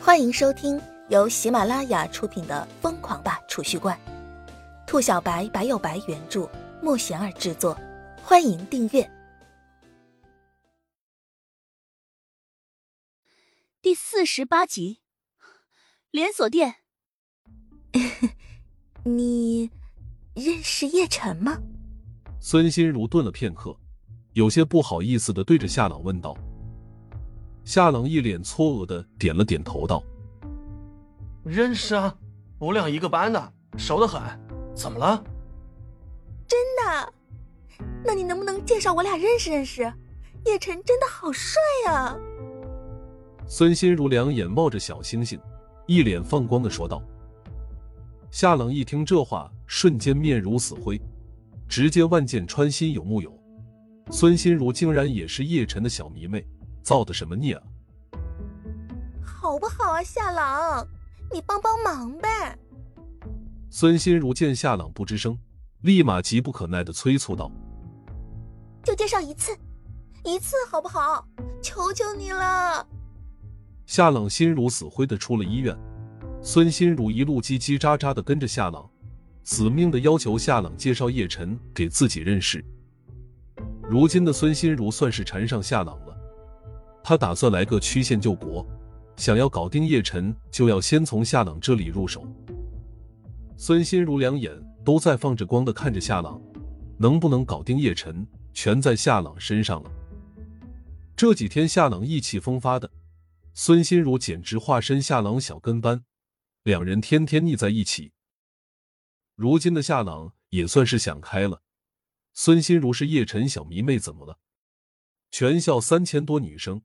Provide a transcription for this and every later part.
欢迎收听由喜马拉雅出品的《疯狂吧储蓄罐》，兔小白白有白原著，莫贤儿制作。欢迎订阅第四十八集。连锁店，你认识叶晨吗？孙心如顿了片刻，有些不好意思的对着夏朗问道。夏冷一脸错愕的点了点头，道：“认识啊，我俩一个班的，熟得很。怎么了？真的？那你能不能介绍我俩认识认识？叶晨真的好帅啊！”孙心如两眼冒着小星星，一脸放光的说道。夏冷一听这话，瞬间面如死灰，直接万箭穿心，有木有？孙心如竟然也是叶晨的小迷妹。造的什么孽啊！好不好啊，夏朗，你帮帮忙呗！孙心如见夏朗不吱声，立马急不可耐的催促道：“就介绍一次，一次好不好？求求你了！”夏朗心如死灰的出了医院，孙心如一路叽叽喳喳的跟着夏朗，死命的要求夏朗介绍叶晨给自己认识。如今的孙心如算是缠上夏朗了。他打算来个曲线救国，想要搞定叶晨，就要先从夏朗这里入手。孙心如两眼都在放着光的看着夏朗，能不能搞定叶晨，全在夏朗身上了。这几天夏朗意气风发的，孙心如简直化身夏朗小跟班，两人天天腻在一起。如今的夏朗也算是想开了，孙心如是叶晨小迷妹，怎么了？全校三千多女生。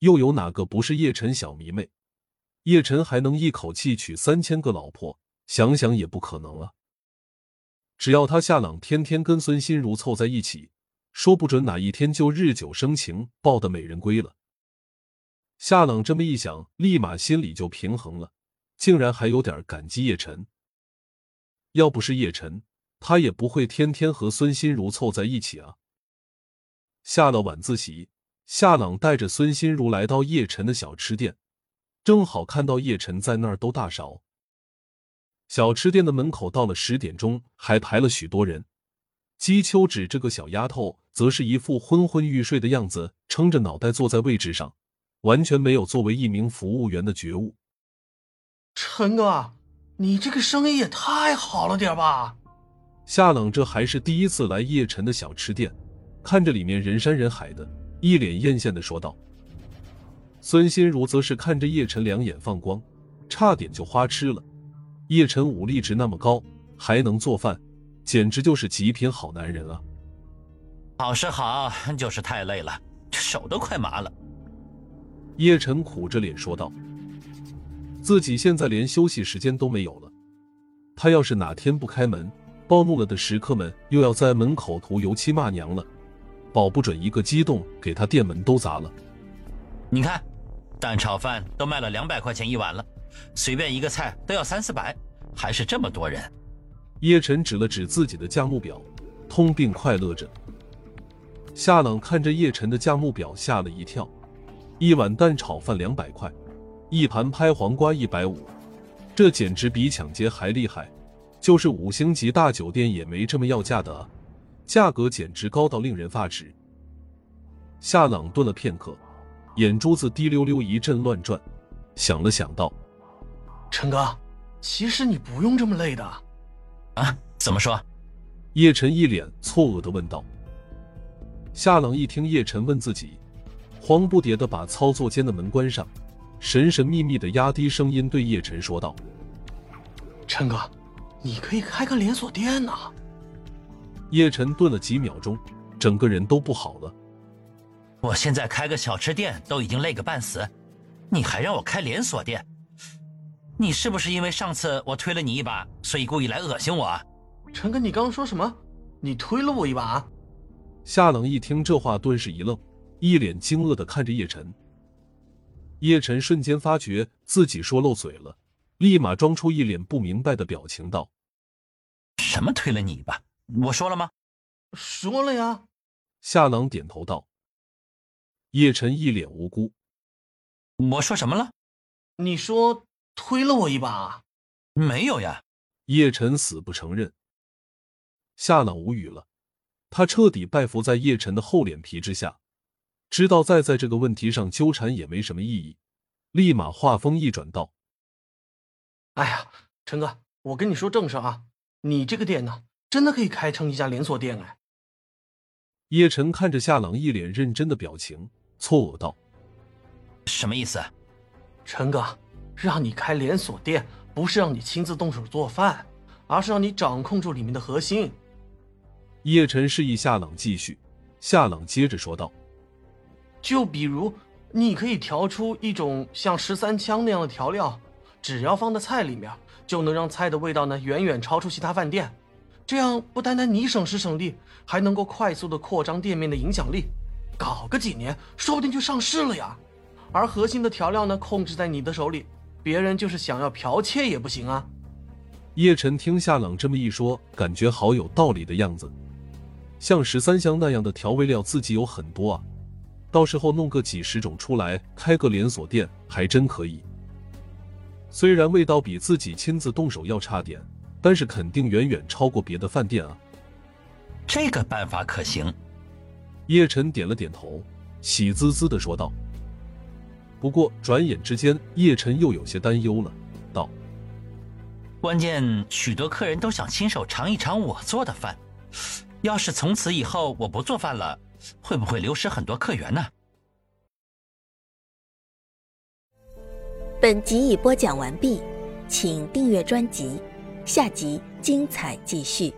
又有哪个不是叶晨小迷妹？叶晨还能一口气娶三千个老婆？想想也不可能啊！只要他夏朗天天跟孙心如凑在一起，说不准哪一天就日久生情，抱得美人归了。夏朗这么一想，立马心里就平衡了，竟然还有点感激叶晨。要不是叶晨，他也不会天天和孙心如凑在一起啊。下了晚自习。夏朗带着孙心如来到叶晨的小吃店，正好看到叶晨在那儿兜大勺。小吃店的门口到了十点钟还排了许多人。姬秋芷这个小丫头则是一副昏昏欲睡的样子，撑着脑袋坐在位置上，完全没有作为一名服务员的觉悟。陈哥，你这个生意也太好了点吧？夏朗这还是第一次来叶晨的小吃店，看着里面人山人海的。一脸艳羡的说道。孙心如则是看着叶晨，两眼放光，差点就花痴了。叶晨武力值那么高，还能做饭，简直就是极品好男人啊！好是好，就是太累了，手都快麻了。叶晨苦着脸说道：“自己现在连休息时间都没有了，他要是哪天不开门，暴怒了的食客们又要在门口涂油漆骂娘了。”保不准一个激动给他店门都砸了。你看，蛋炒饭都卖了两百块钱一碗了，随便一个菜都要三四百，还是这么多人。叶晨指了指自己的价目表，通病快乐着。夏朗看着叶晨的价目表，吓了一跳。一碗蛋炒饭两百块，一盘拍黄瓜一百五，这简直比抢劫还厉害。就是五星级大酒店也没这么要价的啊！价格简直高到令人发指。夏朗顿了片刻，眼珠子滴溜溜一阵乱转，想了想道：“陈哥，其实你不用这么累的。”啊？怎么说？叶晨一脸错愕的问道。夏朗一听叶晨问自己，慌不迭的把操作间的门关上，神神秘秘的压低声音对叶晨说道：“陈哥，你可以开个连锁店呐。”叶晨顿了几秒钟，整个人都不好了。我现在开个小吃店都已经累个半死，你还让我开连锁店？你是不是因为上次我推了你一把，所以故意来恶心我？陈哥，你刚刚说什么？你推了我一把？夏冷一听这话，顿时一愣，一脸惊愕的看着叶晨。叶晨瞬间发觉自己说漏嘴了，立马装出一脸不明白的表情，道：“什么推了你一把？”我说了吗？说了呀。夏朗点头道。叶晨一脸无辜。我说什么了？你说推了我一把？没有呀。叶晨死不承认。夏朗无语了，他彻底拜服在叶晨的厚脸皮之下，知道再在这个问题上纠缠也没什么意义，立马话锋一转道：“哎呀，陈哥，我跟你说正事啊，你这个店呢，真的可以开成一家连锁店哎。”叶晨看着夏朗一脸认真的表情，错愕道：“什么意思？陈哥，让你开连锁店，不是让你亲自动手做饭，而是让你掌控住里面的核心。”叶晨示意夏朗继续，夏朗接着说道：“就比如，你可以调出一种像十三香那样的调料，只要放在菜里面，就能让菜的味道呢远远超出其他饭店。”这样不单单你省时省力，还能够快速的扩张店面的影响力，搞个几年，说不定就上市了呀。而核心的调料呢，控制在你的手里，别人就是想要剽窃也不行啊。叶晨听夏朗这么一说，感觉好有道理的样子。像十三香那样的调味料，自己有很多啊，到时候弄个几十种出来，开个连锁店还真可以。虽然味道比自己亲自动手要差点。但是肯定远远超过别的饭店啊！这个办法可行。叶晨点了点头，喜滋滋的说道。不过转眼之间，叶晨又有些担忧了，道：“关键许多客人都想亲手尝一尝我做的饭，要是从此以后我不做饭了，会不会流失很多客源呢？”本集已播讲完毕，请订阅专辑。下集精彩继续。